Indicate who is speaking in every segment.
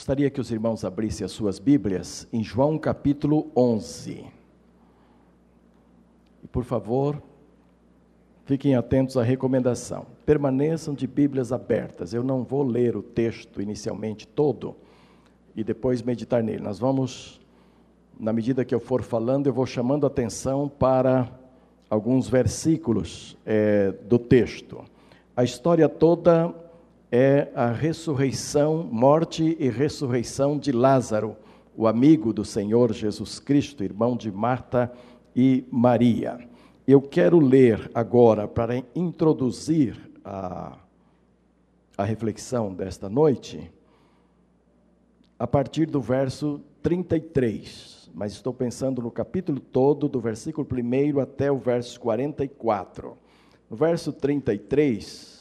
Speaker 1: Gostaria que os irmãos abrissem as suas Bíblias em João capítulo 11. E por favor, fiquem atentos à recomendação. Permaneçam de Bíblias abertas. Eu não vou ler o texto inicialmente todo e depois meditar nele. Nós vamos, na medida que eu for falando, eu vou chamando atenção para alguns versículos é, do texto. A história toda é a ressurreição, morte e ressurreição de Lázaro, o amigo do Senhor Jesus Cristo, irmão de Marta e Maria. Eu quero ler agora, para introduzir a, a reflexão desta noite, a partir do verso 33, mas estou pensando no capítulo todo, do versículo 1 até o verso 44. No verso 33,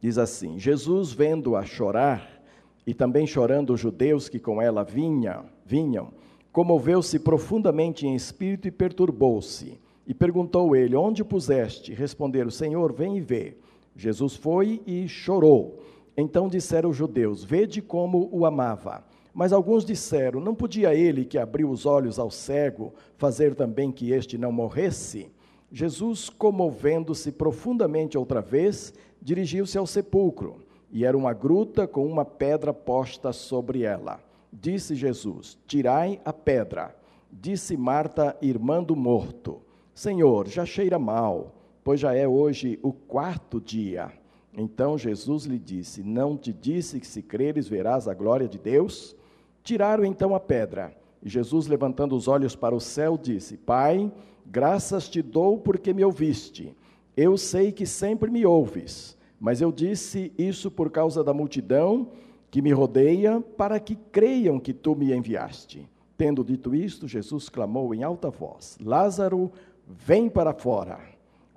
Speaker 1: Diz assim: Jesus, vendo-a chorar, e também chorando os judeus que com ela vinha, vinham, comoveu-se profundamente em espírito e perturbou-se. E perguntou ele: Onde puseste? Responderam: Senhor, vem e vê. Jesus foi e chorou. Então disseram os judeus: Vede como o amava. Mas alguns disseram: Não podia ele que abriu os olhos ao cego fazer também que este não morresse? Jesus, comovendo-se profundamente outra vez, dirigiu-se ao sepulcro, e era uma gruta com uma pedra posta sobre ela. Disse Jesus: Tirai a pedra. Disse Marta, irmã do morto: Senhor, já cheira mal, pois já é hoje o quarto dia. Então Jesus lhe disse: Não te disse que se creres verás a glória de Deus? Tiraram então a pedra. E Jesus, levantando os olhos para o céu, disse: Pai, graças te dou porque me ouviste. Eu sei que sempre me ouves, mas eu disse isso por causa da multidão que me rodeia, para que creiam que tu me enviaste. Tendo dito isto, Jesus clamou em alta voz: Lázaro, vem para fora.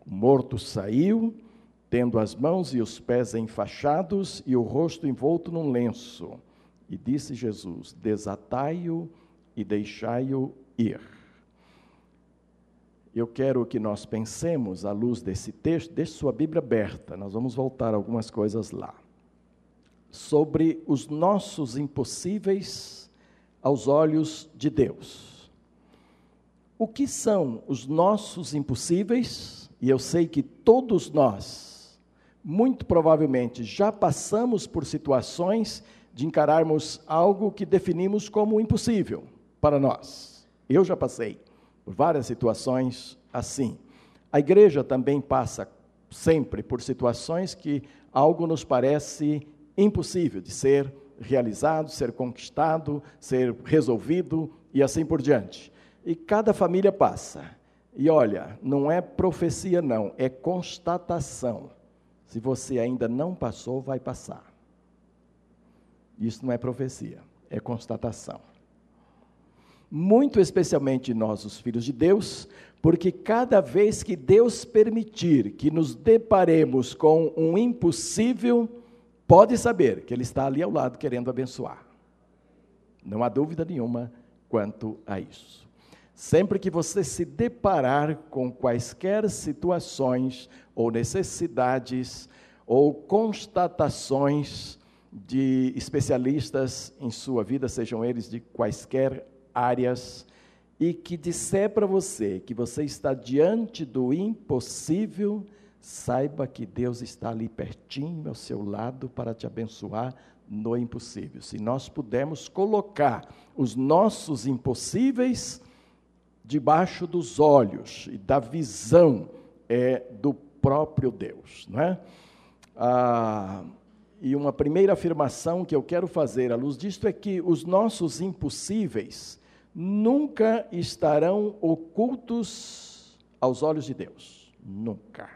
Speaker 1: O morto saiu, tendo as mãos e os pés enfaixados e o rosto envolto num lenço. E disse Jesus: Desatai-o e deixai-o ir. Eu quero que nós pensemos, à luz desse texto, deixe sua Bíblia aberta, nós vamos voltar algumas coisas lá. Sobre os nossos impossíveis aos olhos de Deus. O que são os nossos impossíveis? E eu sei que todos nós, muito provavelmente, já passamos por situações de encararmos algo que definimos como impossível para nós. Eu já passei várias situações assim. A igreja também passa sempre por situações que algo nos parece impossível de ser realizado, ser conquistado, ser resolvido e assim por diante. E cada família passa. E olha, não é profecia, não, é constatação. Se você ainda não passou, vai passar. Isso não é profecia, é constatação muito especialmente nós, os filhos de Deus, porque cada vez que Deus permitir que nos deparemos com um impossível, pode saber que Ele está ali ao lado querendo abençoar. Não há dúvida nenhuma quanto a isso. Sempre que você se deparar com quaisquer situações ou necessidades ou constatações de especialistas em sua vida, sejam eles de quaisquer áreas e que disser para você que você está diante do impossível, saiba que Deus está ali pertinho ao seu lado para te abençoar no impossível. Se nós pudermos colocar os nossos impossíveis debaixo dos olhos e da visão é, do próprio Deus, não é? Ah, e uma primeira afirmação que eu quero fazer à luz disto é que os nossos impossíveis nunca estarão ocultos aos olhos de Deus. Nunca.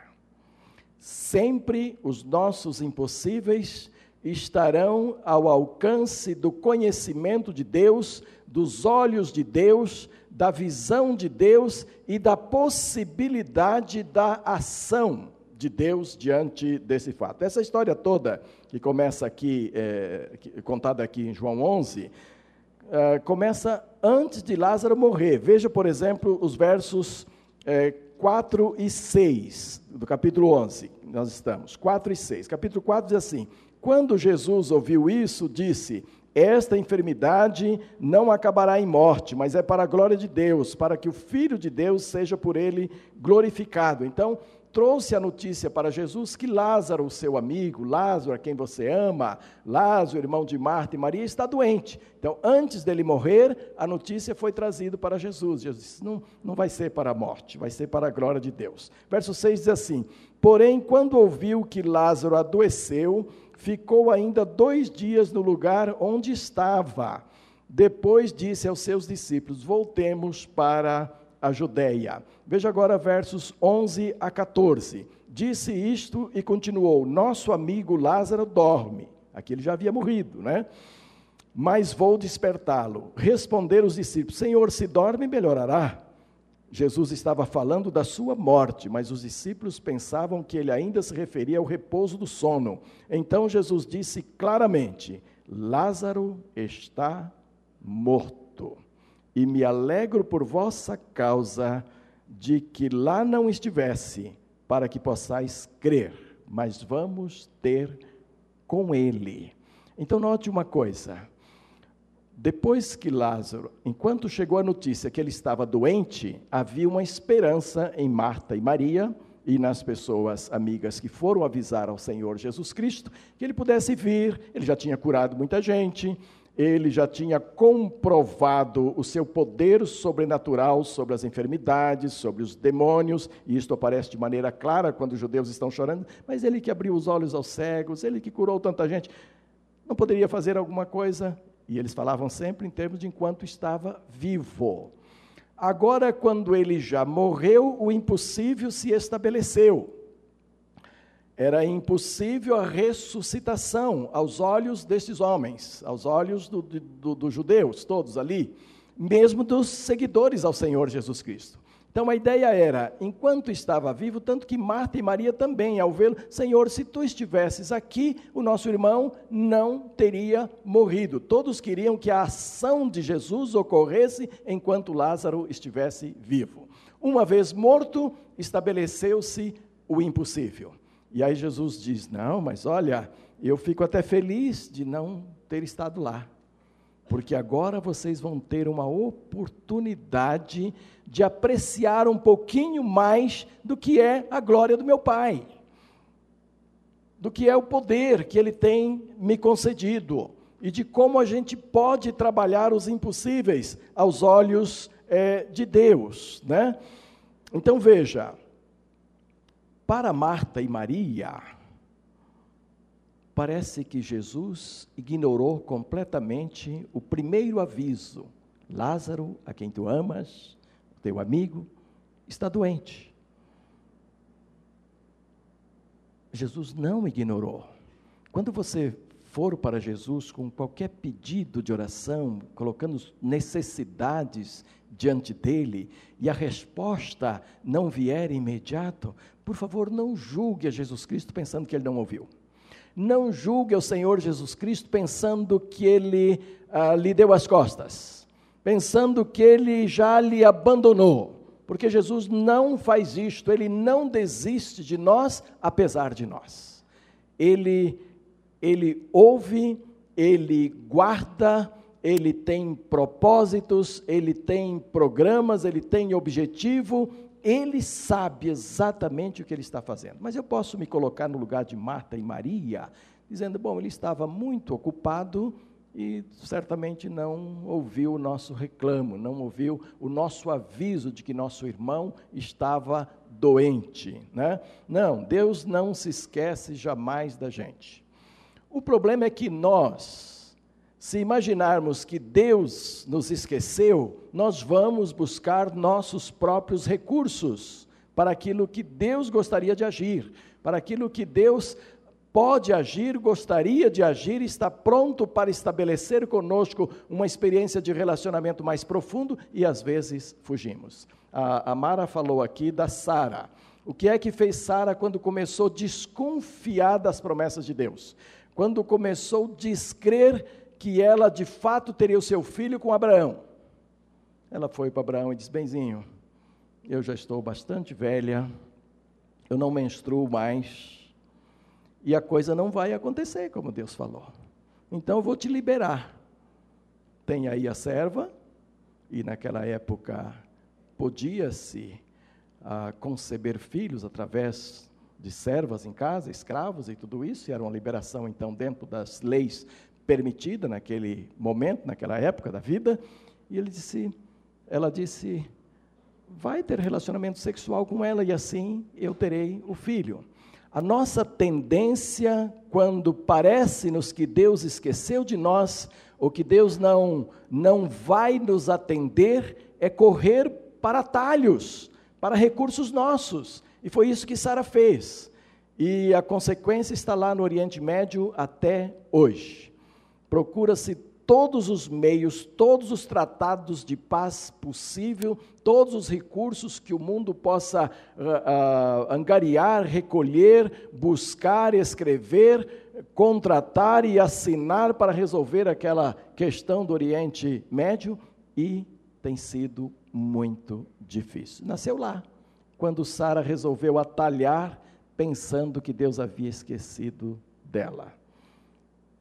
Speaker 1: Sempre os nossos impossíveis estarão ao alcance do conhecimento de Deus, dos olhos de Deus, da visão de Deus e da possibilidade da ação de Deus diante desse fato. Essa história toda, que começa aqui, é, contada aqui em João 11, uh, começa antes de Lázaro morrer. Veja, por exemplo, os versos é, 4 e 6 do capítulo 11. Nós estamos, 4 e 6. Capítulo 4 diz assim: Quando Jesus ouviu isso, disse: esta enfermidade não acabará em morte, mas é para a glória de Deus, para que o Filho de Deus seja por ele glorificado. Então, trouxe a notícia para Jesus que Lázaro, seu amigo, Lázaro, a quem você ama, Lázaro, irmão de Marta e Maria, está doente. Então, antes dele morrer, a notícia foi trazida para Jesus. Jesus disse: não, não vai ser para a morte, vai ser para a glória de Deus. Verso 6 diz assim: Porém, quando ouviu que Lázaro adoeceu, ficou ainda dois dias no lugar onde estava. Depois disse aos seus discípulos: Voltemos para a Judéia. Veja agora versos 11 a 14. Disse isto e continuou: Nosso amigo Lázaro dorme. Aqui ele já havia morrido, né? Mas vou despertá-lo. Responderam os discípulos: Senhor, se dorme, melhorará. Jesus estava falando da sua morte, mas os discípulos pensavam que ele ainda se referia ao repouso do sono. Então Jesus disse claramente: Lázaro está morto. E me alegro por vossa causa de que lá não estivesse, para que possais crer, mas vamos ter com ele. Então, note uma coisa: depois que Lázaro, enquanto chegou a notícia que ele estava doente, havia uma esperança em Marta e Maria e nas pessoas amigas que foram avisar ao Senhor Jesus Cristo que ele pudesse vir, ele já tinha curado muita gente, ele já tinha comprovado o seu poder sobrenatural sobre as enfermidades, sobre os demônios, e isto aparece de maneira clara quando os judeus estão chorando, mas ele que abriu os olhos aos cegos, ele que curou tanta gente, não poderia fazer alguma coisa? E eles falavam sempre em termos de enquanto estava vivo. Agora, quando ele já morreu, o impossível se estabeleceu. Era impossível a ressuscitação aos olhos destes homens, aos olhos dos do, do judeus, todos ali, mesmo dos seguidores ao Senhor Jesus Cristo. Então a ideia era, enquanto estava vivo, tanto que Marta e Maria também, ao vê-lo, Senhor, se tu estivesses aqui, o nosso irmão não teria morrido. Todos queriam que a ação de Jesus ocorresse enquanto Lázaro estivesse vivo. Uma vez morto, estabeleceu-se o impossível. E aí Jesus diz: Não, mas olha, eu fico até feliz de não ter estado lá porque agora vocês vão ter uma oportunidade de apreciar um pouquinho mais do que é a glória do meu Pai, do que é o poder que Ele tem me concedido e de como a gente pode trabalhar os impossíveis aos olhos é, de Deus, né? Então veja, para Marta e Maria, parece que Jesus ignorou completamente o primeiro aviso: Lázaro, a quem tu amas, teu amigo, está doente. Jesus não ignorou. Quando você for para Jesus com qualquer pedido de oração, colocando necessidades diante dele, e a resposta não vier imediato, por favor, não julgue a Jesus Cristo pensando que ele não ouviu. Não julgue o Senhor Jesus Cristo pensando que ele ah, lhe deu as costas, pensando que ele já lhe abandonou, porque Jesus não faz isto, ele não desiste de nós, apesar de nós. Ele, ele ouve, ele guarda, ele tem propósitos, ele tem programas, ele tem objetivo, ele sabe exatamente o que ele está fazendo. Mas eu posso me colocar no lugar de Marta e Maria, dizendo: bom, ele estava muito ocupado e certamente não ouviu o nosso reclamo, não ouviu o nosso aviso de que nosso irmão estava doente. Né? Não, Deus não se esquece jamais da gente. O problema é que nós, se imaginarmos que Deus nos esqueceu, nós vamos buscar nossos próprios recursos para aquilo que Deus gostaria de agir, para aquilo que Deus pode agir, gostaria de agir, está pronto para estabelecer conosco uma experiência de relacionamento mais profundo e às vezes fugimos. A, a Mara falou aqui da Sara. O que é que fez Sara quando começou a desconfiar das promessas de Deus? Quando começou a descrer que ela de fato teria o seu filho com Abraão. Ela foi para Abraão e disse: Benzinho, eu já estou bastante velha, eu não menstruo mais, e a coisa não vai acontecer como Deus falou. Então eu vou te liberar. tem aí a serva, e naquela época podia-se ah, conceber filhos através de servas em casa, escravos e tudo isso, e era uma liberação então dentro das leis permitida naquele momento, naquela época da vida. E ele disse, ela disse, vai ter relacionamento sexual com ela e assim eu terei o filho. A nossa tendência, quando parece-nos que Deus esqueceu de nós, ou que Deus não, não vai nos atender, é correr para atalhos, para recursos nossos. E foi isso que Sara fez. E a consequência está lá no Oriente Médio até hoje. Procura-se todos os meios, todos os tratados de paz possível, todos os recursos que o mundo possa uh, uh, angariar, recolher, buscar, escrever, contratar e assinar para resolver aquela questão do Oriente Médio e tem sido muito difícil. Nasceu lá, quando Sara resolveu atalhar, pensando que Deus havia esquecido dela.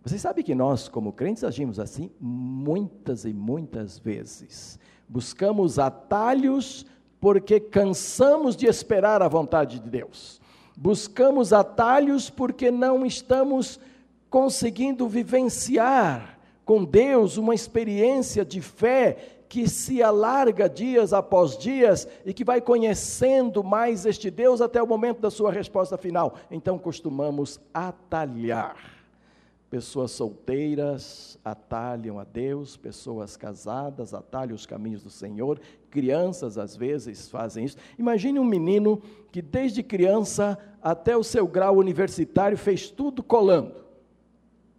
Speaker 1: Você sabe que nós, como crentes, agimos assim muitas e muitas vezes. Buscamos atalhos porque cansamos de esperar a vontade de Deus. Buscamos atalhos porque não estamos conseguindo vivenciar com Deus uma experiência de fé que se alarga dias após dias e que vai conhecendo mais este Deus até o momento da sua resposta final. Então costumamos atalhar. Pessoas solteiras atalham a Deus, pessoas casadas atalham os caminhos do Senhor, crianças às vezes fazem isso. Imagine um menino que desde criança até o seu grau universitário fez tudo colando.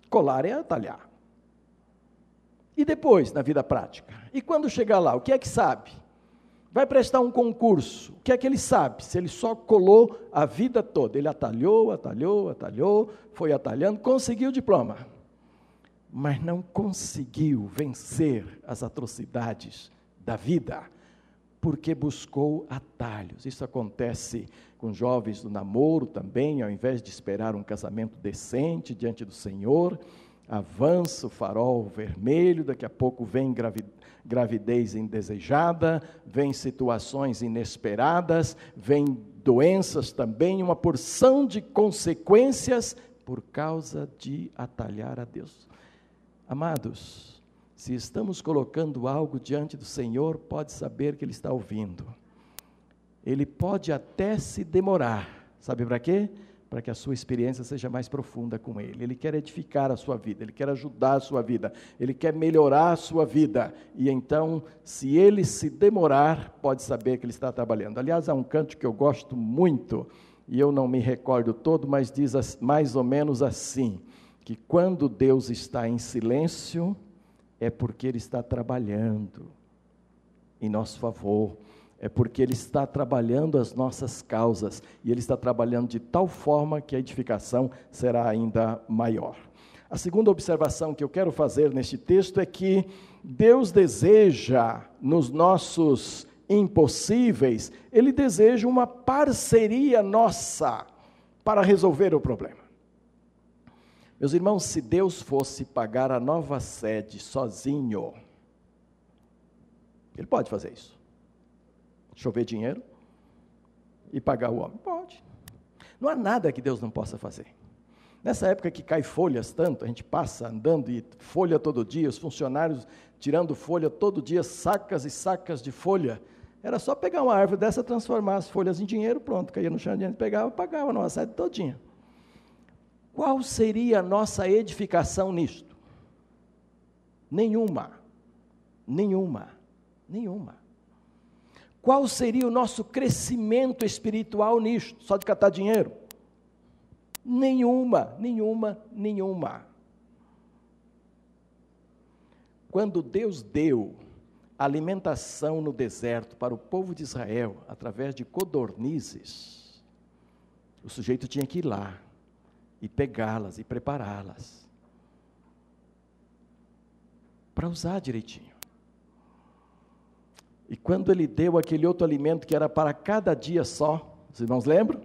Speaker 1: Colar é atalhar. E depois, na vida prática? E quando chegar lá, o que é que sabe? Vai prestar um concurso, o que é que ele sabe? Se ele só colou a vida toda, ele atalhou, atalhou, atalhou, foi atalhando, conseguiu o diploma, mas não conseguiu vencer as atrocidades da vida, porque buscou atalhos. Isso acontece com jovens do namoro também, ao invés de esperar um casamento decente diante do Senhor, avança o farol vermelho, daqui a pouco vem gravidez gravidez indesejada, vem situações inesperadas, vem doenças também, uma porção de consequências por causa de atalhar a Deus. Amados, se estamos colocando algo diante do Senhor, pode saber que Ele está ouvindo. Ele pode até se demorar. Sabe para quê? Para que a sua experiência seja mais profunda com Ele. Ele quer edificar a sua vida, Ele quer ajudar a sua vida, Ele quer melhorar a sua vida. E então, se Ele se demorar, pode saber que Ele está trabalhando. Aliás, há um canto que eu gosto muito, e eu não me recordo todo, mas diz mais ou menos assim: que quando Deus está em silêncio, é porque Ele está trabalhando em nosso favor é porque Ele está trabalhando as nossas causas e Ele está trabalhando de tal forma que a edificação será ainda maior. A segunda observação que eu quero fazer neste texto é que Deus deseja nos nossos impossíveis, Ele deseja uma parceria nossa para resolver o problema. Meus irmãos, se Deus fosse pagar a nova sede sozinho, Ele pode fazer isso chover dinheiro e pagar o homem? Pode. Não há nada que Deus não possa fazer. Nessa época que cai folhas tanto, a gente passa andando e folha todo dia, os funcionários tirando folha todo dia, sacas e sacas de folha. Era só pegar uma árvore dessa, transformar as folhas em dinheiro, pronto, caía no chão, a gente pegava, pagava numa sede todinha. Qual seria a nossa edificação nisto? Nenhuma. Nenhuma. Nenhuma. Qual seria o nosso crescimento espiritual nisto? Só de catar dinheiro? Nenhuma, nenhuma, nenhuma. Quando Deus deu alimentação no deserto para o povo de Israel, através de codornizes, o sujeito tinha que ir lá e pegá-las e prepará-las para usar direitinho. E quando ele deu aquele outro alimento que era para cada dia só, os irmãos lembram?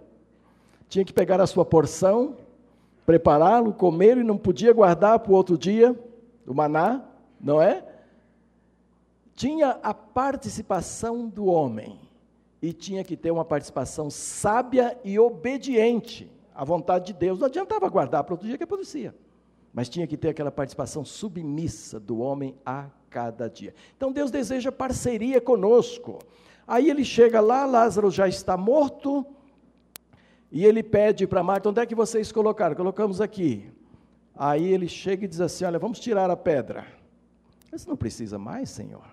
Speaker 1: Tinha que pegar a sua porção, prepará-lo, comer e não podia guardar para o outro dia, o maná, não é? tinha a participação do homem e tinha que ter uma participação sábia e obediente à vontade de Deus. Não adiantava guardar para outro dia que acontecia, mas tinha que ter aquela participação submissa do homem a cada dia. Então Deus deseja parceria conosco. Aí ele chega lá, Lázaro já está morto, e ele pede para Marta: onde é que vocês colocaram? Colocamos aqui. Aí ele chega e diz assim: Olha, vamos tirar a pedra. Mas não precisa mais, Senhor.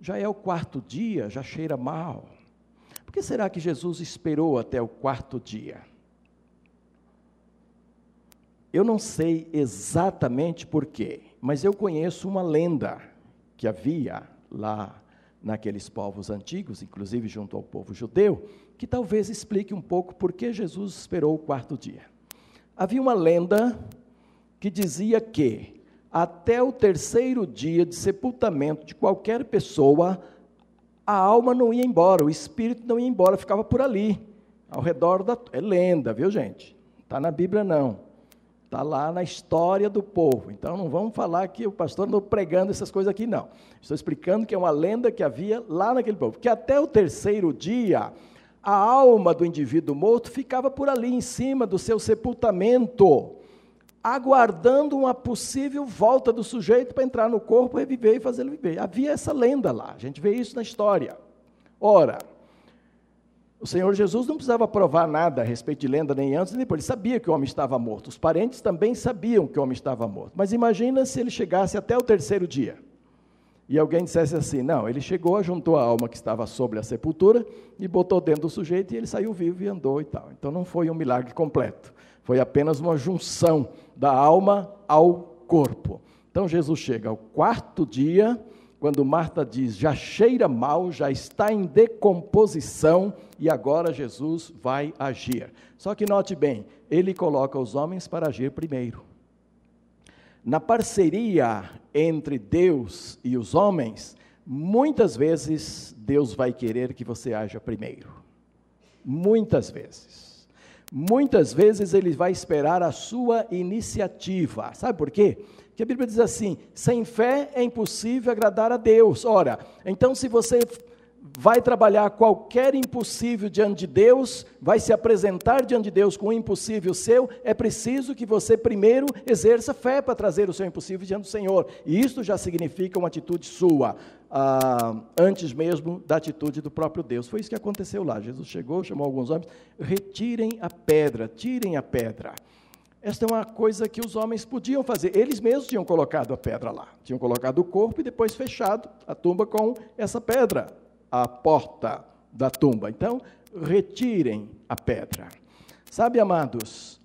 Speaker 1: Já é o quarto dia, já cheira mal. Por que será que Jesus esperou até o quarto dia? Eu não sei exatamente porquê, mas eu conheço uma lenda que havia lá naqueles povos antigos, inclusive junto ao povo judeu, que talvez explique um pouco por que Jesus esperou o quarto dia. Havia uma lenda que dizia que até o terceiro dia de sepultamento de qualquer pessoa, a alma não ia embora, o espírito não ia embora, ficava por ali, ao redor da. É lenda, viu, gente? Está na Bíblia, não. Está lá na história do povo. Então não vamos falar que o pastor andou pregando essas coisas aqui, não. Estou explicando que é uma lenda que havia lá naquele povo. Que até o terceiro dia, a alma do indivíduo morto ficava por ali, em cima do seu sepultamento, aguardando uma possível volta do sujeito para entrar no corpo, reviver e fazê-lo viver. Havia essa lenda lá, a gente vê isso na história. Ora, o Senhor Jesus não precisava provar nada a respeito de lenda nem antes nem depois, ele sabia que o homem estava morto. Os parentes também sabiam que o homem estava morto. Mas imagina se ele chegasse até o terceiro dia e alguém dissesse assim: não, ele chegou, juntou a alma que estava sobre a sepultura e botou dentro do sujeito e ele saiu vivo e andou e tal. Então não foi um milagre completo, foi apenas uma junção da alma ao corpo. Então Jesus chega ao quarto dia quando Marta diz, já cheira mal, já está em decomposição e agora Jesus vai agir. Só que note bem, ele coloca os homens para agir primeiro. Na parceria entre Deus e os homens, muitas vezes Deus vai querer que você haja primeiro. Muitas vezes. Muitas vezes ele vai esperar a sua iniciativa. Sabe por quê? Que a Bíblia diz assim: sem fé é impossível agradar a Deus. Ora, então se você vai trabalhar qualquer impossível diante de Deus, vai se apresentar diante de Deus com um impossível seu, é preciso que você primeiro exerça fé para trazer o seu impossível diante do Senhor. E isso já significa uma atitude sua, ah, antes mesmo da atitude do próprio Deus. Foi isso que aconteceu lá. Jesus chegou, chamou alguns homens, retirem a pedra, tirem a pedra. Esta é uma coisa que os homens podiam fazer. Eles mesmos tinham colocado a pedra lá. Tinham colocado o corpo e depois fechado a tumba com essa pedra, a porta da tumba. Então, retirem a pedra. Sabe, amados,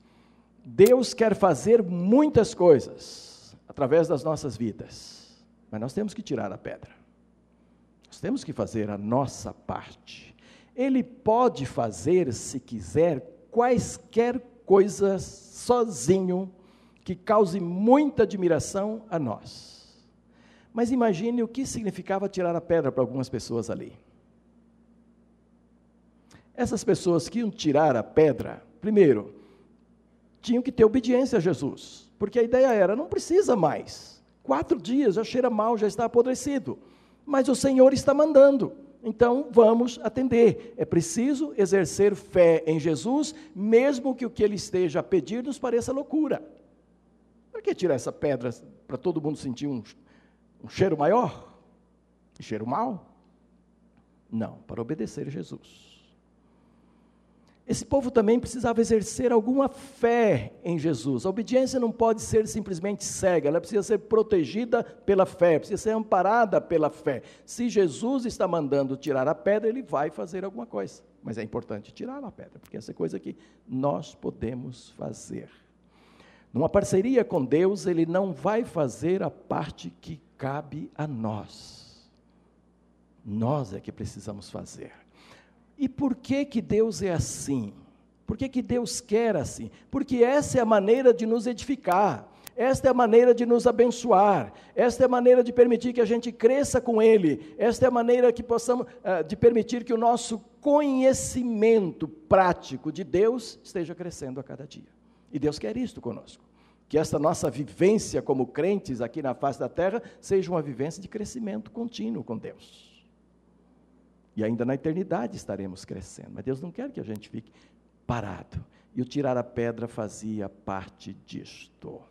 Speaker 1: Deus quer fazer muitas coisas através das nossas vidas, mas nós temos que tirar a pedra. Nós temos que fazer a nossa parte. Ele pode fazer, se quiser, quaisquer coisas sozinho que cause muita admiração a nós. Mas imagine o que significava tirar a pedra para algumas pessoas ali. Essas pessoas que iam tirar a pedra, primeiro, tinham que ter obediência a Jesus, porque a ideia era: não precisa mais. Quatro dias já cheira mal, já está apodrecido. Mas o Senhor está mandando. Então vamos atender. É preciso exercer fé em Jesus, mesmo que o que ele esteja a pedir nos pareça loucura. Por que tirar essa pedra para todo mundo sentir um, um cheiro maior? Cheiro mau? Não, para obedecer Jesus. Esse povo também precisava exercer alguma fé em Jesus. A obediência não pode ser simplesmente cega, ela precisa ser protegida pela fé, precisa ser amparada pela fé. Se Jesus está mandando tirar a pedra, ele vai fazer alguma coisa. Mas é importante tirar a pedra, porque essa é coisa que nós podemos fazer. Numa parceria com Deus, ele não vai fazer a parte que cabe a nós. Nós é que precisamos fazer. E por que que Deus é assim? Por que, que Deus quer assim? Porque essa é a maneira de nos edificar, esta é a maneira de nos abençoar, esta é a maneira de permitir que a gente cresça com Ele, esta é a maneira que possamos, uh, de permitir que o nosso conhecimento prático de Deus esteja crescendo a cada dia. E Deus quer isto conosco que esta nossa vivência como crentes aqui na face da terra seja uma vivência de crescimento contínuo com Deus. E ainda na eternidade estaremos crescendo, mas Deus não quer que a gente fique parado. E o tirar a pedra fazia parte disto.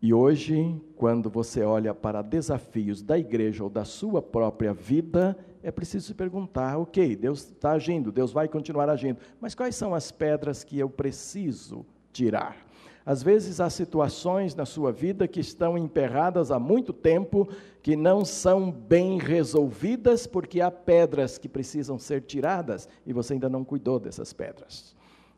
Speaker 1: E hoje, quando você olha para desafios da igreja ou da sua própria vida, é preciso se perguntar: ok, Deus está agindo, Deus vai continuar agindo, mas quais são as pedras que eu preciso tirar? Às vezes há situações na sua vida que estão emperradas há muito tempo, que não são bem resolvidas, porque há pedras que precisam ser tiradas e você ainda não cuidou dessas pedras.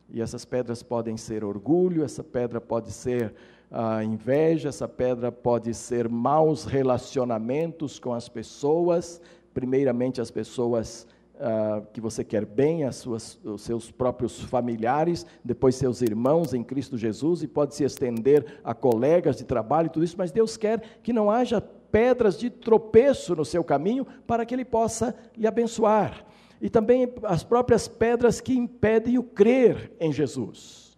Speaker 1: E essas pedras podem ser orgulho, essa pedra pode ser a inveja, essa pedra pode ser maus relacionamentos com as pessoas, primeiramente as pessoas uh, que você quer bem, as suas, os seus próprios familiares, depois seus irmãos em Cristo Jesus, e pode se estender a colegas de trabalho e tudo isso, mas Deus quer que não haja pedras de tropeço no seu caminho para que Ele possa lhe abençoar. E também as próprias pedras que impedem o crer em Jesus.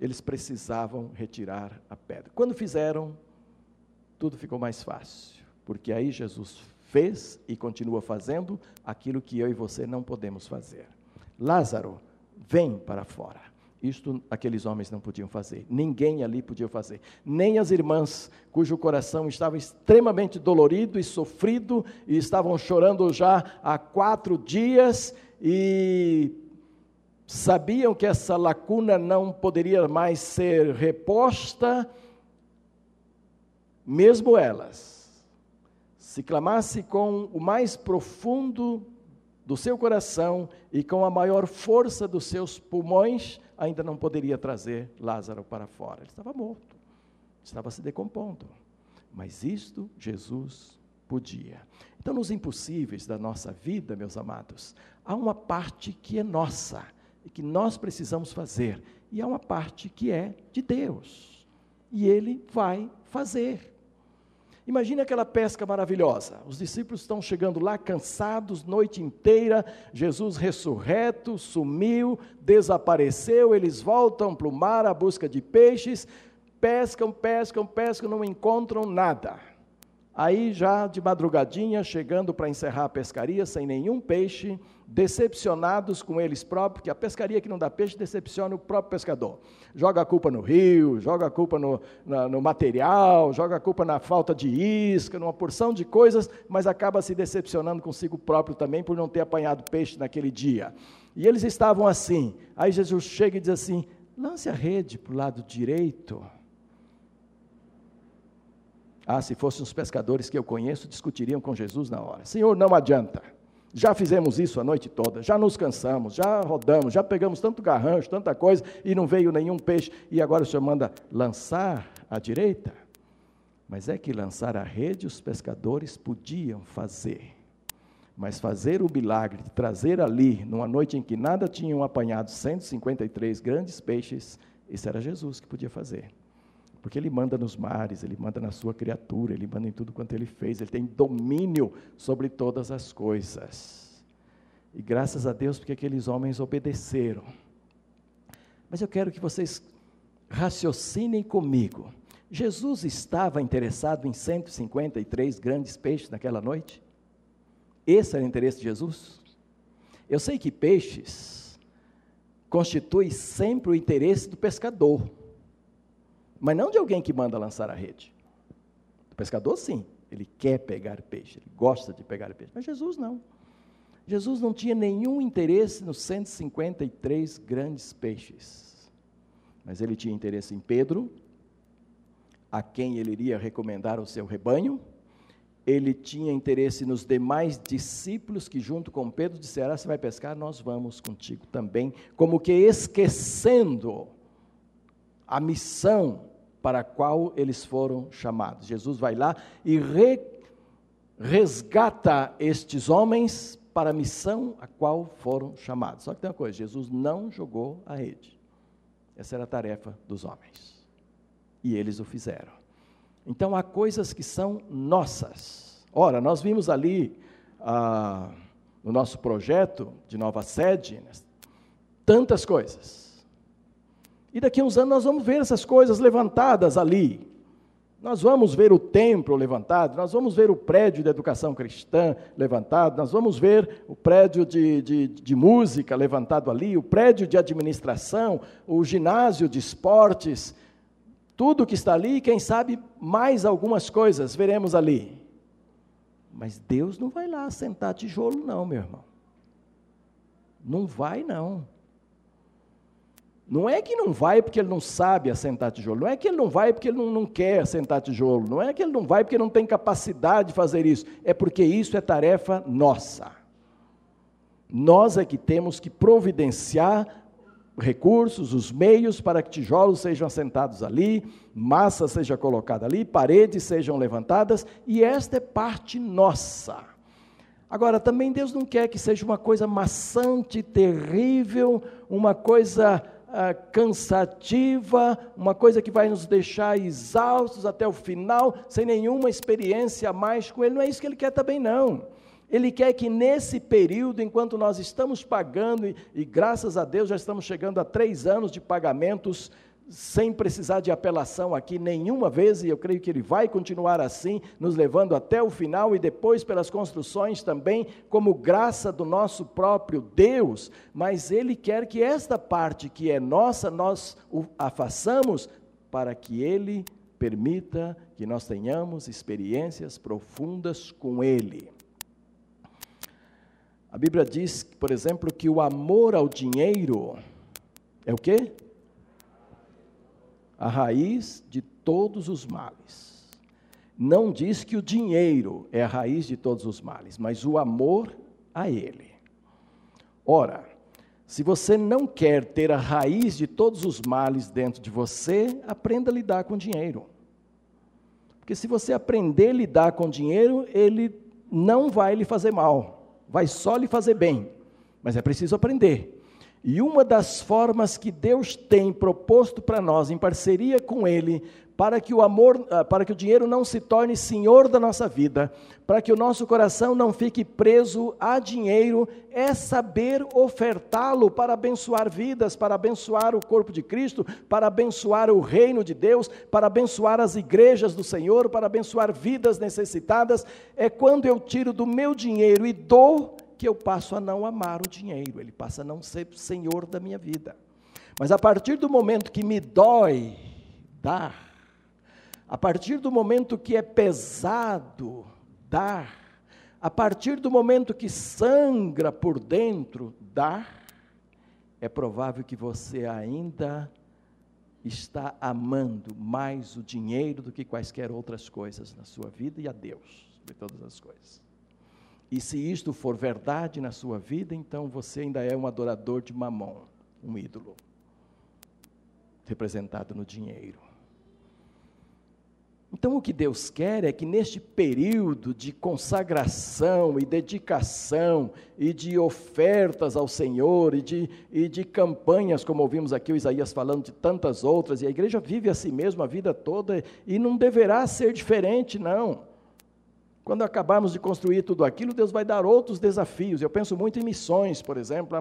Speaker 1: Eles precisavam retirar a pedra. Quando fizeram, tudo ficou mais fácil, porque aí Jesus fez e continua fazendo aquilo que eu e você não podemos fazer. Lázaro, vem para fora. Isto aqueles homens não podiam fazer, ninguém ali podia fazer, nem as irmãs, cujo coração estava extremamente dolorido e sofrido, e estavam chorando já há quatro dias, e sabiam que essa lacuna não poderia mais ser reposta, mesmo elas se clamasse com o mais profundo do seu coração e com a maior força dos seus pulmões, ainda não poderia trazer Lázaro para fora. Ele estava morto, estava se decompondo. Mas isto Jesus podia. Então, nos impossíveis da nossa vida, meus amados, há uma parte que é nossa e que nós precisamos fazer, e há uma parte que é de Deus. E Ele vai fazer. Imagine aquela pesca maravilhosa. Os discípulos estão chegando lá cansados, noite inteira. Jesus ressurreto, sumiu, desapareceu. Eles voltam para o mar à busca de peixes. Pescam, pescam, pescam, não encontram nada. Aí, já de madrugadinha, chegando para encerrar a pescaria, sem nenhum peixe, decepcionados com eles próprios, porque a pescaria que não dá peixe decepciona o próprio pescador. Joga a culpa no rio, joga a culpa no, na, no material, joga a culpa na falta de isca, numa porção de coisas, mas acaba se decepcionando consigo próprio também por não ter apanhado peixe naquele dia. E eles estavam assim. Aí Jesus chega e diz assim: lance a rede para o lado direito ah, se fossem os pescadores que eu conheço, discutiriam com Jesus na hora. Senhor, não adianta. Já fizemos isso a noite toda, já nos cansamos, já rodamos, já pegamos tanto garrancho, tanta coisa, e não veio nenhum peixe, e agora o Senhor manda lançar à direita. Mas é que lançar a rede os pescadores podiam fazer. Mas fazer o milagre de trazer ali, numa noite em que nada tinham apanhado 153 grandes peixes, isso era Jesus que podia fazer. Porque ele manda nos mares, ele manda na sua criatura, ele manda em tudo quanto ele fez, ele tem domínio sobre todas as coisas. E graças a Deus porque aqueles homens obedeceram. Mas eu quero que vocês raciocinem comigo. Jesus estava interessado em 153 grandes peixes naquela noite? Esse era o interesse de Jesus? Eu sei que peixes constitui sempre o interesse do pescador mas não de alguém que manda lançar a rede. O pescador, sim, ele quer pegar peixe, ele gosta de pegar peixe, mas Jesus não. Jesus não tinha nenhum interesse nos 153 grandes peixes, mas ele tinha interesse em Pedro, a quem ele iria recomendar o seu rebanho, ele tinha interesse nos demais discípulos que, junto com Pedro, disseram: ah, Você vai pescar? Nós vamos contigo também. Como que esquecendo a missão para a qual eles foram chamados. Jesus vai lá e re, resgata estes homens para a missão a qual foram chamados. Só que tem uma coisa: Jesus não jogou a rede. Essa era a tarefa dos homens. E eles o fizeram. Então há coisas que são nossas. Ora, nós vimos ali ah, no nosso projeto de nova sede tantas coisas E daqui a uns anos nós vamos ver essas coisas levantadas ali. Nós vamos ver o templo levantado, nós vamos ver o prédio de educação cristã levantado, nós vamos ver o prédio de, de, de, música levantado ali, o prédio de administração, o ginásio de esportes, tudo que está ali, quem sabe mais algumas coisas veremos ali. Mas Deus não vai lá sentar tijolo, não, meu irmão. Não vai, não. Não é que não vai porque ele não sabe assentar tijolo, não é que ele não vai porque ele não, não quer assentar tijolo, não é que ele não vai porque não tem capacidade de fazer isso, é porque isso é tarefa nossa. Nós é que temos que providenciar recursos, os meios para que tijolos sejam assentados ali, massa seja colocada ali, paredes sejam levantadas, e esta é parte nossa. Agora, também Deus não quer que seja uma coisa maçante, terrível, uma coisa ah, cansativa, uma coisa que vai nos deixar exaustos até o final, sem nenhuma experiência mais com Ele. Não é isso que Ele quer também, não. Ele quer que nesse período, enquanto nós estamos pagando, e, e graças a Deus já estamos chegando a três anos de pagamentos sem precisar de apelação aqui nenhuma vez, e eu creio que ele vai continuar assim, nos levando até o final e depois pelas construções também, como graça do nosso próprio Deus, mas ele quer que esta parte que é nossa, nós a façamos para que ele permita que nós tenhamos experiências profundas com ele. A Bíblia diz, por exemplo, que o amor ao dinheiro é o quê? A raiz de todos os males. Não diz que o dinheiro é a raiz de todos os males, mas o amor a ele. Ora, se você não quer ter a raiz de todos os males dentro de você, aprenda a lidar com dinheiro. Porque se você aprender a lidar com dinheiro, ele não vai lhe fazer mal, vai só lhe fazer bem. Mas é preciso aprender. E uma das formas que Deus tem proposto para nós, em parceria com Ele, para que o amor, ah, para que o dinheiro não se torne senhor da nossa vida, para que o nosso coração não fique preso a dinheiro, é saber ofertá-lo para abençoar vidas, para abençoar o corpo de Cristo, para abençoar o reino de Deus, para abençoar as igrejas do Senhor, para abençoar vidas necessitadas. É quando eu tiro do meu dinheiro e dou que eu passo a não amar o dinheiro, ele passa a não ser senhor da minha vida. Mas a partir do momento que me dói dar, a partir do momento que é pesado dar, a partir do momento que sangra por dentro dar, é provável que você ainda está amando mais o dinheiro do que quaisquer outras coisas na sua vida e a Deus de todas as coisas. E se isto for verdade na sua vida, então você ainda é um adorador de mamon, um ídolo, representado no dinheiro. Então, o que Deus quer é que neste período de consagração e dedicação e de ofertas ao Senhor e de, e de campanhas, como ouvimos aqui o Isaías falando de tantas outras, e a igreja vive a si mesma a vida toda e não deverá ser diferente, não. Quando acabarmos de construir tudo aquilo, Deus vai dar outros desafios. Eu penso muito em missões, por exemplo,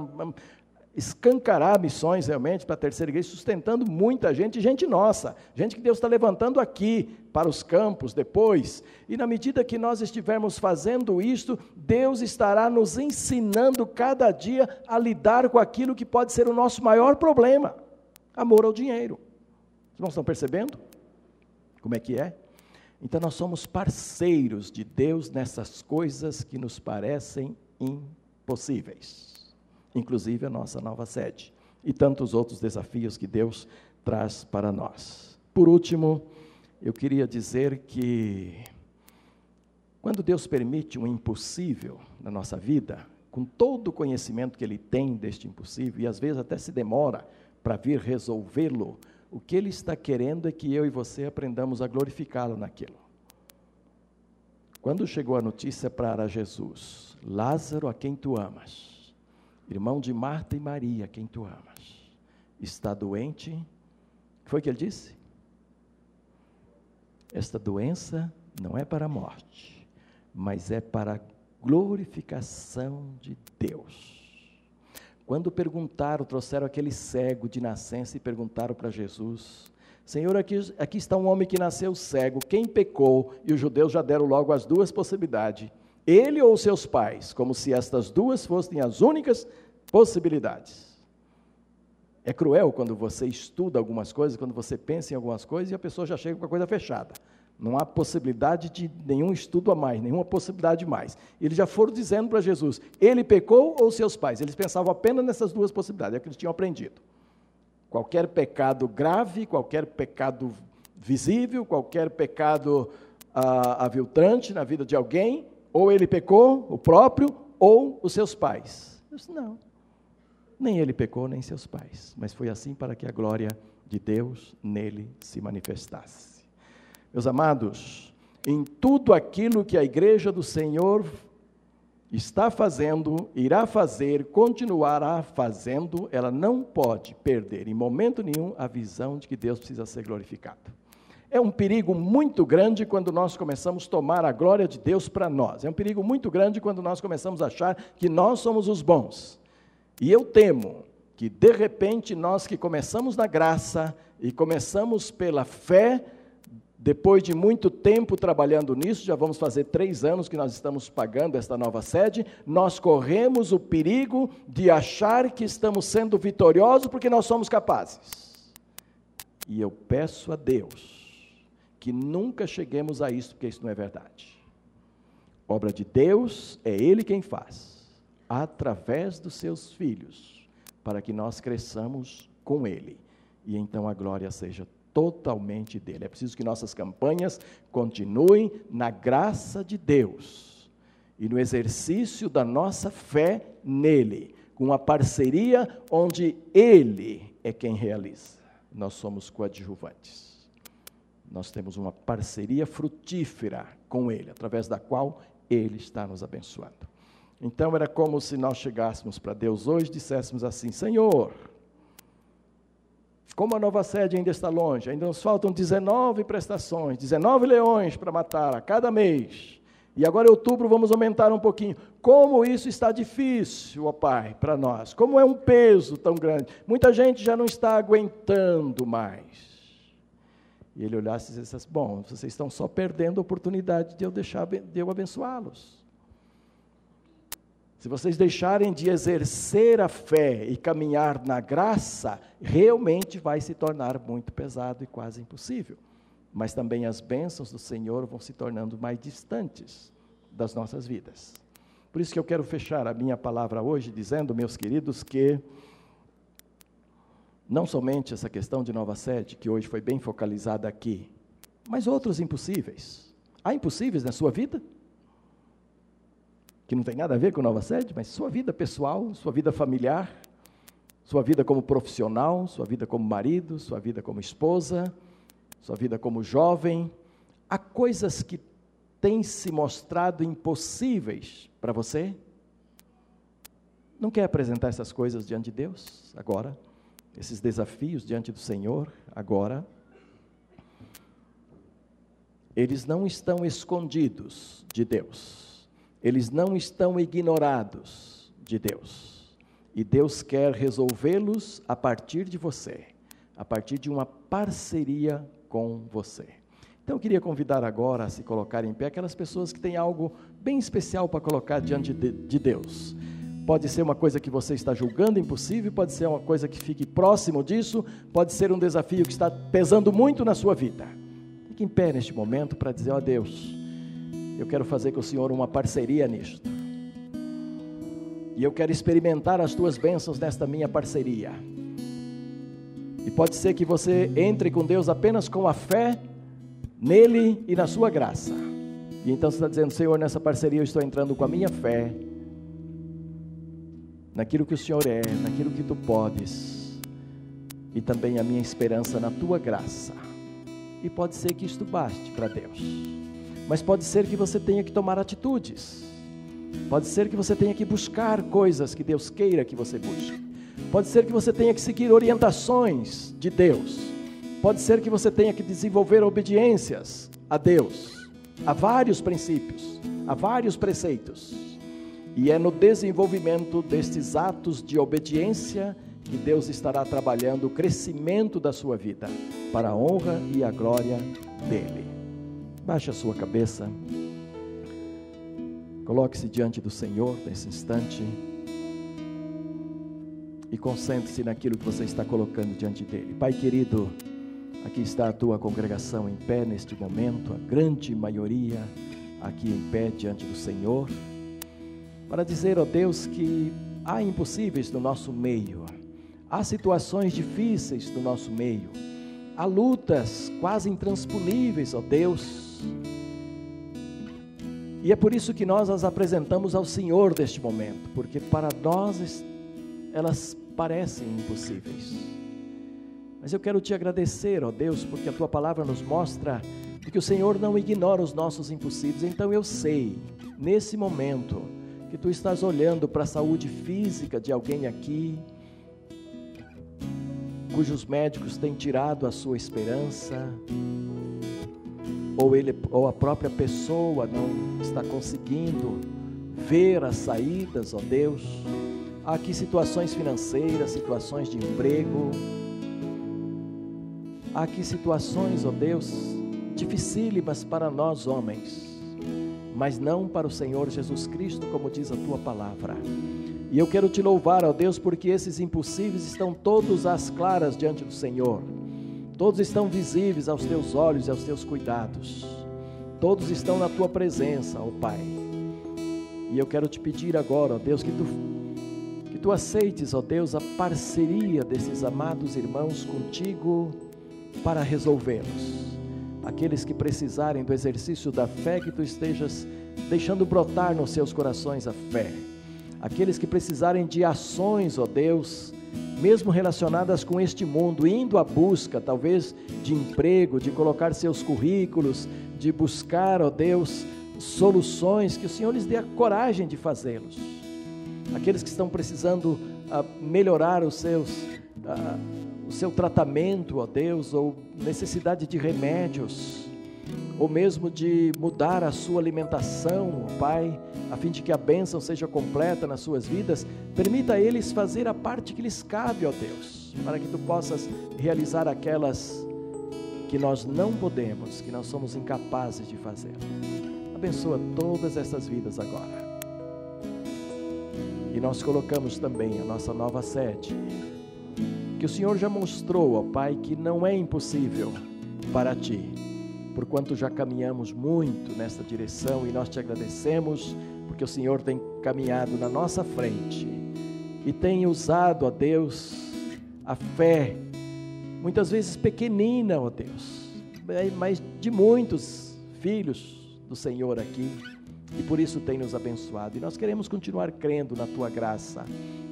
Speaker 1: escancarar missões realmente para a terceira igreja, sustentando muita gente, gente nossa, gente que Deus está levantando aqui para os campos depois. E na medida que nós estivermos fazendo isto, Deus estará nos ensinando cada dia a lidar com aquilo que pode ser o nosso maior problema: amor ao dinheiro. Vocês não estão percebendo? Como é que é? Então nós somos parceiros de Deus nessas coisas que nos parecem impossíveis, inclusive a nossa nova sede e tantos outros desafios que Deus traz para nós. Por último, eu queria dizer que quando Deus permite um impossível na nossa vida, com todo o conhecimento que Ele tem deste impossível, e às vezes até se demora para vir resolvê-lo, o que ele está querendo é que eu e você aprendamos a glorificá-lo naquilo. Quando chegou a notícia para Jesus, Lázaro, a quem tu amas, irmão de Marta e Maria, a quem tu amas, está doente, o foi que ele disse? Esta doença não é para a morte, mas é para a glorificação de Deus Quando perguntaram, trouxeram aquele cego de nascença e perguntaram para Jesus: Senhor, aqui, aqui está um homem que nasceu cego, quem pecou? E os judeus já deram logo as duas possibilidades: ele ou seus pais, como se estas duas fossem as únicas possibilidades. É cruel quando você estuda algumas coisas, quando você pensa em algumas coisas e a pessoa já chega com a coisa fechada. Não há possibilidade de nenhum estudo a mais, nenhuma possibilidade mais. Eles já foram dizendo para Jesus: ele pecou ou seus pais? Eles pensavam apenas nessas duas possibilidades, é o que eles tinham aprendido. Qualquer pecado grave, qualquer pecado visível, qualquer pecado ah, aviltrante na vida de alguém, ou ele pecou, o próprio, ou os seus pais. disse, não, nem ele pecou, nem seus pais, mas foi assim para que a glória de Deus nele se manifestasse. Meus amados, em tudo aquilo que a igreja do Senhor está fazendo, irá fazer, continuará fazendo, ela não pode perder em momento nenhum a visão de que Deus precisa ser glorificado. É um perigo muito grande quando nós começamos a tomar a glória de Deus para nós. É um perigo muito grande quando nós começamos a achar que nós somos os bons. E eu temo que, de repente, nós que começamos na graça e começamos pela fé, depois de muito tempo trabalhando nisso, já vamos fazer três anos que nós estamos pagando esta nova sede, nós corremos o perigo de achar que estamos sendo vitoriosos porque nós somos capazes. E eu peço a Deus que nunca cheguemos a isso, porque isso não é verdade. Obra de Deus é Ele quem faz, através dos seus filhos, para que nós cresçamos com Ele. E então a glória seja totalmente dele. É preciso que nossas campanhas continuem na graça de Deus e no exercício da nossa fé nele, com uma parceria onde ele é quem realiza. Nós somos coadjuvantes. Nós temos uma parceria frutífera com ele, através da qual ele está nos abençoando. Então era como se nós chegássemos para Deus hoje e disséssemos assim: Senhor, como a nova sede ainda está longe, ainda nos faltam 19 prestações, 19 leões para matar a cada mês. E agora em outubro vamos aumentar um pouquinho. Como isso está difícil, ó Pai, para nós. Como é um peso tão grande. Muita gente já não está aguentando mais. E ele olhasse e disse assim, bom, vocês estão só perdendo a oportunidade de eu deixar de eu abençoá-los. Se vocês deixarem de exercer a fé e caminhar na graça, realmente vai se tornar muito pesado e quase impossível. Mas também as bênçãos do Senhor vão se tornando mais distantes das nossas vidas. Por isso que eu quero fechar a minha palavra hoje dizendo, meus queridos, que não somente essa questão de nova sede, que hoje foi bem focalizada aqui, mas outros impossíveis. Há impossíveis na sua vida? Que não tem nada a ver com nova sede, mas sua vida pessoal, sua vida familiar, sua vida como profissional, sua vida como marido, sua vida como esposa, sua vida como jovem. Há coisas que têm se mostrado impossíveis para você? Não quer apresentar essas coisas diante de Deus agora? Esses desafios diante do Senhor agora? Eles não estão escondidos de Deus eles não estão ignorados de Deus. E Deus quer resolvê-los a partir de você, a partir de uma parceria com você. Então eu queria convidar agora a se colocar em pé aquelas pessoas que têm algo bem especial para colocar diante de, de Deus. Pode ser uma coisa que você está julgando impossível, pode ser uma coisa que fique próximo disso, pode ser um desafio que está pesando muito na sua vida. Fique em pé neste momento para dizer: ó oh, Deus, eu quero fazer com o Senhor uma parceria nisto. E eu quero experimentar as tuas bênçãos nesta minha parceria. E pode ser que você entre com Deus apenas com a fé nele e na sua graça. E então você está dizendo, Senhor, nessa parceria eu estou entrando com a minha fé, naquilo que o Senhor é, naquilo que tu podes, e também a minha esperança na tua graça. E pode ser que isto baste para Deus. Mas pode ser que você tenha que tomar atitudes. Pode ser que você tenha que buscar coisas que Deus queira que você busque. Pode ser que você tenha que seguir orientações de Deus. Pode ser que você tenha que desenvolver obediências a Deus, a vários princípios, a vários preceitos. E é no desenvolvimento destes atos de obediência que Deus estará trabalhando o crescimento da sua vida, para a honra e a glória dele. Baixe a sua cabeça, coloque-se diante do Senhor nesse instante. E concentre-se naquilo que você está colocando diante dele. Pai querido, aqui está a tua congregação em pé neste momento, a grande maioria aqui em pé diante do Senhor, para dizer, ó Deus, que há impossíveis no nosso meio, há situações difíceis no nosso meio, há lutas quase intransponíveis, ó Deus. E é por isso que nós as apresentamos ao Senhor neste momento, porque para nós elas parecem impossíveis. Mas eu quero te agradecer, ó Deus, porque a tua palavra nos mostra que o Senhor não ignora os nossos impossíveis. Então eu sei, nesse momento, que tu estás olhando para a saúde física de alguém aqui, cujos médicos têm tirado a sua esperança, ou ele ou a própria pessoa não está conseguindo ver as saídas, ó Deus. Há aqui situações financeiras, situações de emprego. Há aqui situações, ó Deus, dificílimas para nós homens, mas não para o Senhor Jesus Cristo, como diz a tua palavra. E eu quero te louvar, ó Deus, porque esses impossíveis estão todos às claras diante do Senhor. Todos estão visíveis aos teus olhos e aos teus cuidados. Todos estão na tua presença, ó Pai. E eu quero te pedir agora, ó Deus, que tu que tu aceites, ó Deus, a parceria desses amados irmãos contigo para resolvê-los. Aqueles que precisarem do exercício da fé, que tu estejas deixando brotar nos seus corações a fé. Aqueles que precisarem de ações, ó Deus, mesmo relacionadas com este mundo, indo à busca, talvez, de emprego, de colocar seus currículos, de buscar, ó Deus, soluções, que o Senhor lhes dê a coragem de fazê-los. Aqueles que estão precisando uh, melhorar os seus, uh, o seu tratamento, ó Deus, ou necessidade de remédios, ou mesmo de mudar a sua alimentação, ó Pai, a fim de que a bênção seja completa nas suas vidas, permita a eles fazer a parte que lhes cabe, ó Deus, para que tu possas realizar aquelas que nós não podemos, que nós somos incapazes de fazer. Abençoa todas essas vidas agora. E nós colocamos também a nossa nova sede. Que o Senhor já mostrou, ó Pai, que não é impossível para ti, porquanto já caminhamos muito nesta direção e nós te agradecemos, porque o Senhor tem caminhado na nossa frente e tem usado, ó Deus, a fé, muitas vezes pequenina, ó Deus, mas de muitos filhos do Senhor aqui e por isso tem nos abençoado. E nós queremos continuar crendo na tua graça,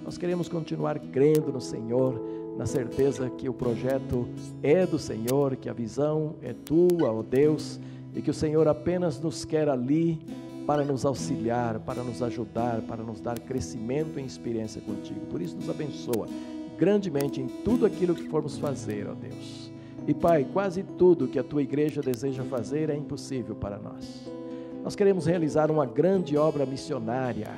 Speaker 1: nós queremos continuar crendo no Senhor, na certeza que o projeto é do Senhor, que a visão é tua, ó Deus, e que o Senhor apenas nos quer ali para nos auxiliar, para nos ajudar, para nos dar crescimento em experiência contigo. Por isso, nos abençoa grandemente em tudo aquilo que formos fazer, ó Deus. E Pai, quase tudo que a tua igreja deseja fazer é impossível para nós. Nós queremos realizar uma grande obra missionária.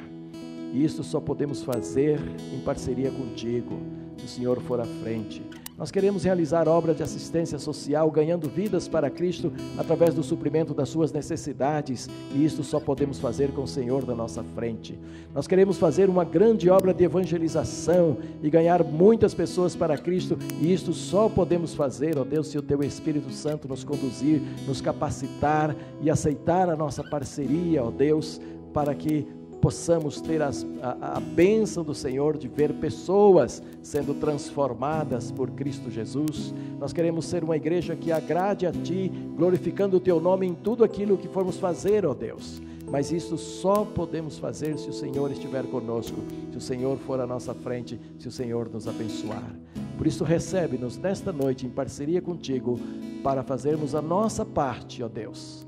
Speaker 1: E isso só podemos fazer em parceria contigo, se o Senhor for à frente. Nós queremos realizar obras de assistência social, ganhando vidas para Cristo através do suprimento das suas necessidades, e isto só podemos fazer com o Senhor da nossa frente. Nós queremos fazer uma grande obra de evangelização e ganhar muitas pessoas para Cristo, e isto só podemos fazer, ó Deus, se o teu Espírito Santo nos conduzir, nos capacitar e aceitar a nossa parceria, ó Deus, para que possamos ter as, a, a bênção do Senhor de ver pessoas sendo transformadas por Cristo Jesus. Nós queremos ser uma igreja que agrade a Ti, glorificando o Teu nome em tudo aquilo que formos fazer, ó Deus. Mas isso só podemos fazer se o Senhor estiver conosco, se o Senhor for à nossa frente, se o Senhor nos abençoar. Por isso, recebe-nos nesta noite em parceria contigo para fazermos a nossa parte, ó Deus.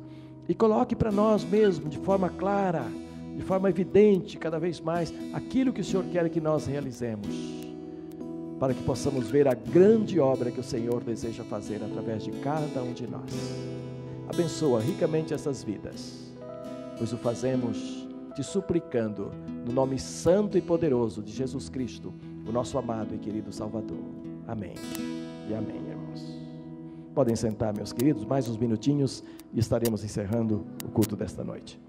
Speaker 1: E coloque para nós mesmo de forma clara de forma evidente, cada vez mais, aquilo que o Senhor quer que nós realizemos, para que possamos ver a grande obra que o Senhor deseja fazer através de cada um de nós. Abençoa ricamente essas vidas, pois o fazemos te suplicando, no nome santo e poderoso de Jesus Cristo, o nosso amado e querido Salvador. Amém. E amém, irmãos. Podem sentar, meus queridos, mais uns minutinhos e estaremos encerrando o culto desta noite.